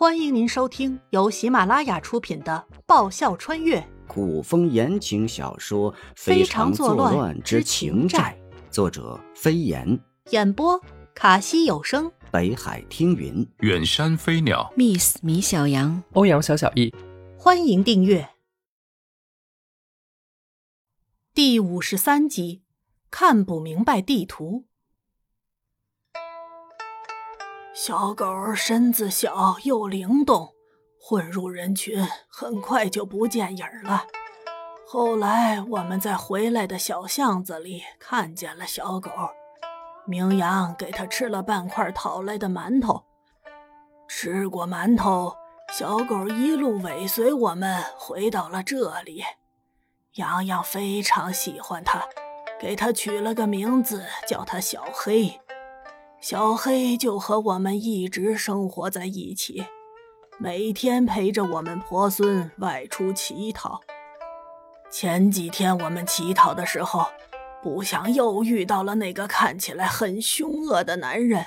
欢迎您收听由喜马拉雅出品的《爆笑穿越。古风言情小说《非常作乱之情债》，作者飞檐，演播卡西有声，北海听云，远山飞鸟，Miss 米小羊，欧阳小小易。欢迎订阅。第五十三集。看不明白地图。小狗身子小又灵动，混入人群很快就不见影了。后来我们在回来的小巷子里看见了小狗，明阳给它吃了半块讨来的馒头。吃过馒头，小狗一路尾随我们回到了这里。洋洋非常喜欢它，给它取了个名字，叫它小黑。小黑就和我们一直生活在一起，每天陪着我们婆孙外出乞讨。前几天我们乞讨的时候，不想又遇到了那个看起来很凶恶的男人。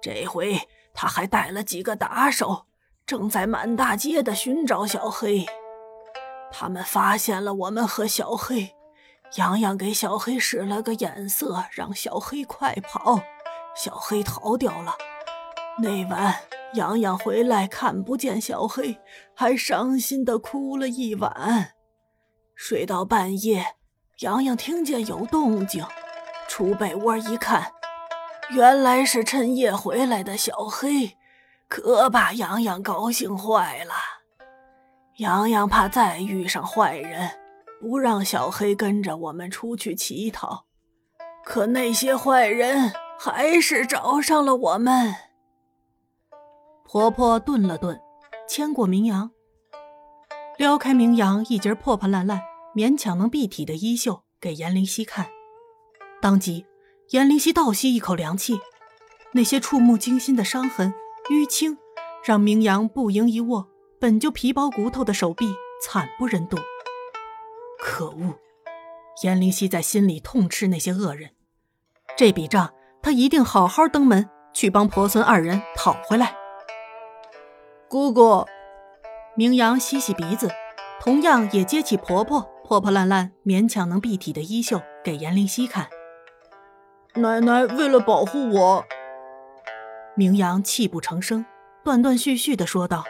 这回他还带了几个打手，正在满大街的寻找小黑。他们发现了我们和小黑，洋洋给小黑使了个眼色，让小黑快跑。小黑逃掉了。那晚，洋洋回来看不见小黑，还伤心的哭了一晚。睡到半夜，洋洋听见有动静，出被窝一看，原来是趁夜回来的小黑，可把洋洋高兴坏了。洋洋怕再遇上坏人，不让小黑跟着我们出去乞讨。可那些坏人……还是找上了我们。婆婆顿了顿，牵过明阳，撩开明阳一截破破烂烂、勉强能蔽体的衣袖给严灵犀看。当即，严灵犀倒吸一口凉气，那些触目惊心的伤痕、淤青，让明阳不盈一握本就皮包骨头的手臂惨不忍睹。可恶！严灵犀在心里痛斥那些恶人。这笔账。他一定好好登门去帮婆孙二人讨回来。姑姑，明阳吸吸鼻子，同样也接起婆婆破破烂烂、勉强能蔽体的衣袖给严灵犀看。奶奶为了保护我，明阳泣不成声，断断续续的说道：“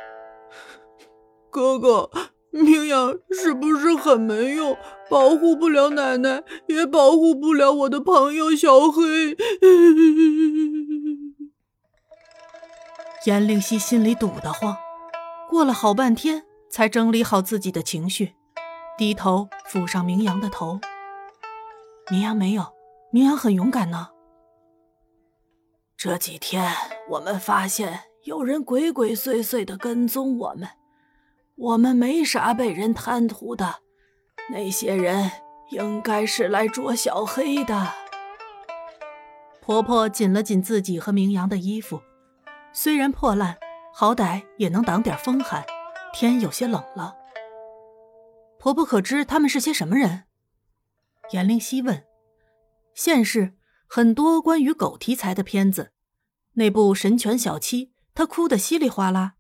哥哥。”明阳是不是很没用？保护不了奶奶，也保护不了我的朋友小黑。严灵犀心里堵得慌，过了好半天才整理好自己的情绪，低头抚上明阳的头。明阳没有，明阳很勇敢呢。这几天我们发现有人鬼鬼祟祟的跟踪我们。我们没啥被人贪图的，那些人应该是来捉小黑的。婆婆紧了紧自己和明阳的衣服，虽然破烂，好歹也能挡点风寒。天有些冷了。婆婆可知他们是些什么人？严灵犀问。现世很多关于狗题材的片子，那部《神犬小七》，她哭得稀里哗啦。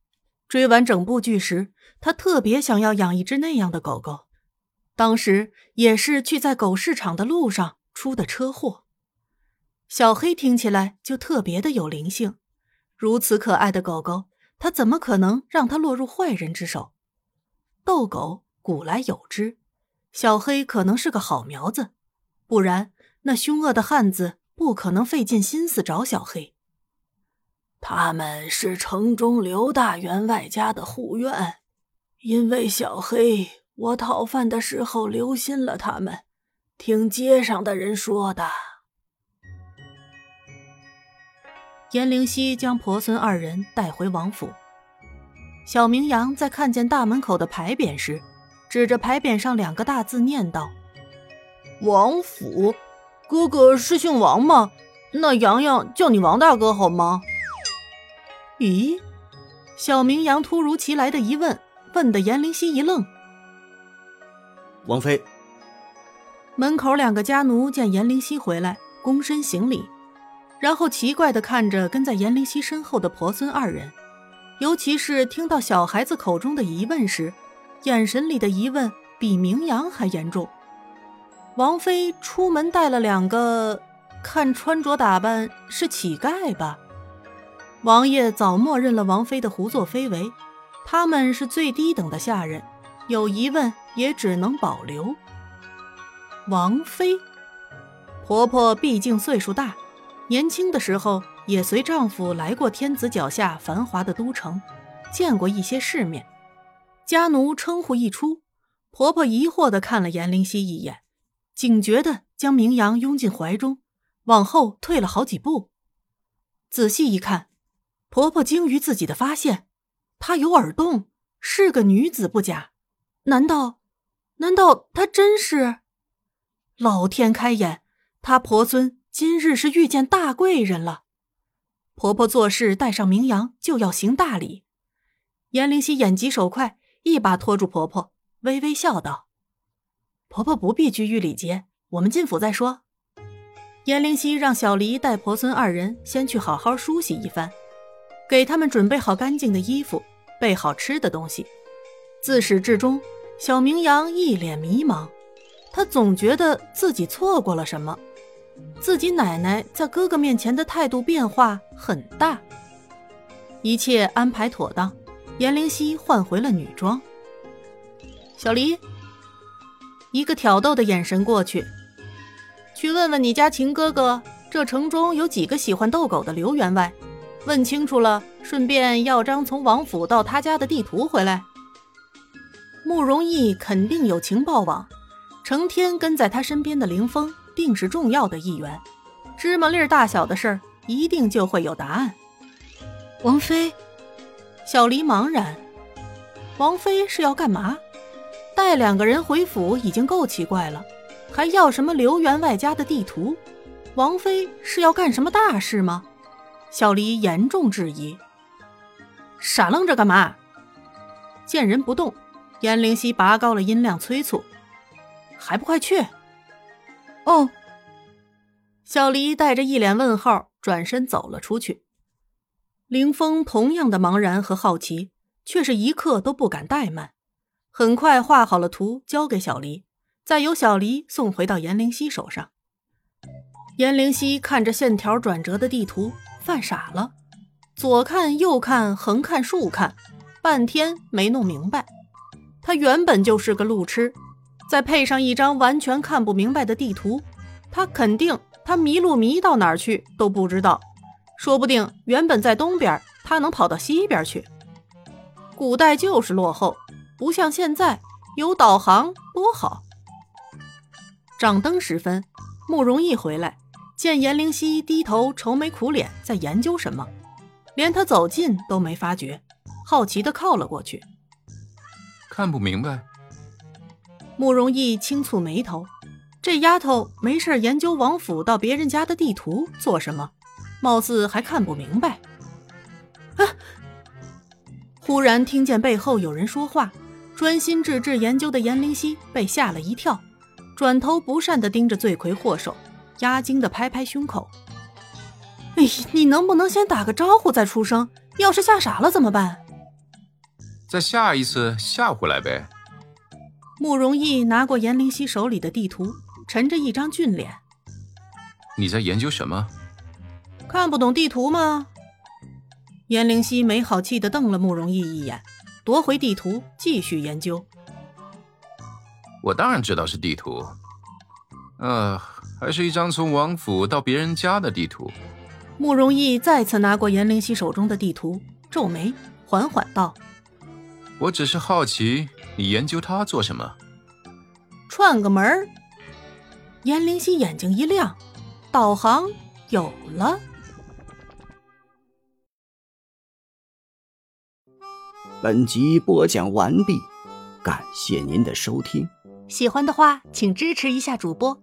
追完整部剧时，他特别想要养一只那样的狗狗。当时也是去在狗市场的路上出的车祸。小黑听起来就特别的有灵性，如此可爱的狗狗，他怎么可能让它落入坏人之手？斗狗古来有之，小黑可能是个好苗子，不然那凶恶的汉子不可能费尽心思找小黑。他们是城中刘大员外家的护院，因为小黑，我讨饭的时候留心了他们，听街上的人说的。严灵犀将婆孙二人带回王府。小明阳在看见大门口的牌匾时，指着牌匾上两个大字念道：“王府，哥哥是姓王吗？那阳阳叫你王大哥好吗？”咦，小明阳突如其来的疑问，问得严灵犀一愣。王妃，门口两个家奴见严灵犀回来，躬身行礼，然后奇怪的看着跟在严灵犀身后的婆孙二人，尤其是听到小孩子口中的疑问时，眼神里的疑问比明阳还严重。王妃出门带了两个，看穿着打扮是乞丐吧？王爷早默认了王妃的胡作非为，他们是最低等的下人，有疑问也只能保留。王妃，婆婆毕竟岁数大，年轻的时候。也随丈夫来过天子脚下繁华的都城，见过一些世面。家奴称呼一出，婆婆疑惑地看了颜灵溪一眼，警觉地将明阳拥进怀中，往后退了好几步。仔细一看，婆婆惊于自己的发现，她有耳洞，是个女子不假。难道，难道她真是？老天开眼，她婆孙今日是遇见大贵人了。婆婆做事带上名扬，就要行大礼。颜灵溪眼疾手快，一把拖住婆婆，微微笑道：“婆婆不必拘于礼节，我们进府再说。”颜灵溪让小黎带婆孙二人先去好好梳洗一番，给他们准备好干净的衣服，备好吃的东西。自始至终，小明阳一脸迷茫，他总觉得自己错过了什么。自己奶奶在哥哥面前的态度变化很大。一切安排妥当，颜灵溪换回了女装。小黎，一个挑逗的眼神过去，去问问你家秦哥哥，这城中有几个喜欢逗狗的刘员外？问清楚了，顺便要张从王府到他家的地图回来。慕容易肯定有情报网，成天跟在他身边的凌风。定是重要的一员，芝麻粒大小的事儿，一定就会有答案。王妃，小黎茫然，王妃是要干嘛？带两个人回府已经够奇怪了，还要什么刘员外家的地图？王妃是要干什么大事吗？小黎严重质疑。傻愣着干嘛？见人不动，颜灵溪拔高了音量催促：“还不快去！”哦，小黎带着一脸问号，转身走了出去。凌风同样的茫然和好奇，却是一刻都不敢怠慢。很快画好了图，交给小黎，再由小黎送回到颜灵溪手上。颜灵溪看着线条转折的地图，犯傻了，左看右看，横看竖看，半天没弄明白。他原本就是个路痴。再配上一张完全看不明白的地图，他肯定他迷路迷到哪儿去都不知道，说不定原本在东边，他能跑到西边去。古代就是落后，不像现在有导航多好。掌灯时分，慕容易回来，见颜灵溪低头愁眉苦脸在研究什么，连他走近都没发觉，好奇的靠了过去，看不明白。慕容易轻蹙眉头，这丫头没事研究王府到别人家的地图做什么？貌似还看不明白。啊！忽然听见背后有人说话，专心致志研究的颜灵溪被吓了一跳，转头不善的盯着罪魁祸首，压惊的拍拍胸口：“哎，你能不能先打个招呼再出声？要是吓傻了怎么办？”再下一次吓回来呗。慕容易拿过颜灵溪手里的地图，沉着一张俊脸：“你在研究什么？看不懂地图吗？”颜灵溪没好气的瞪了慕容易一眼，夺回地图，继续研究。我当然知道是地图，呃，还是一张从王府到别人家的地图。慕容逸再次拿过颜灵溪手中的地图，皱眉，缓缓道：“我只是好奇。”你研究它做什么？串个门儿。颜灵溪眼睛一亮，导航有了。本集播讲完毕，感谢您的收听。喜欢的话，请支持一下主播，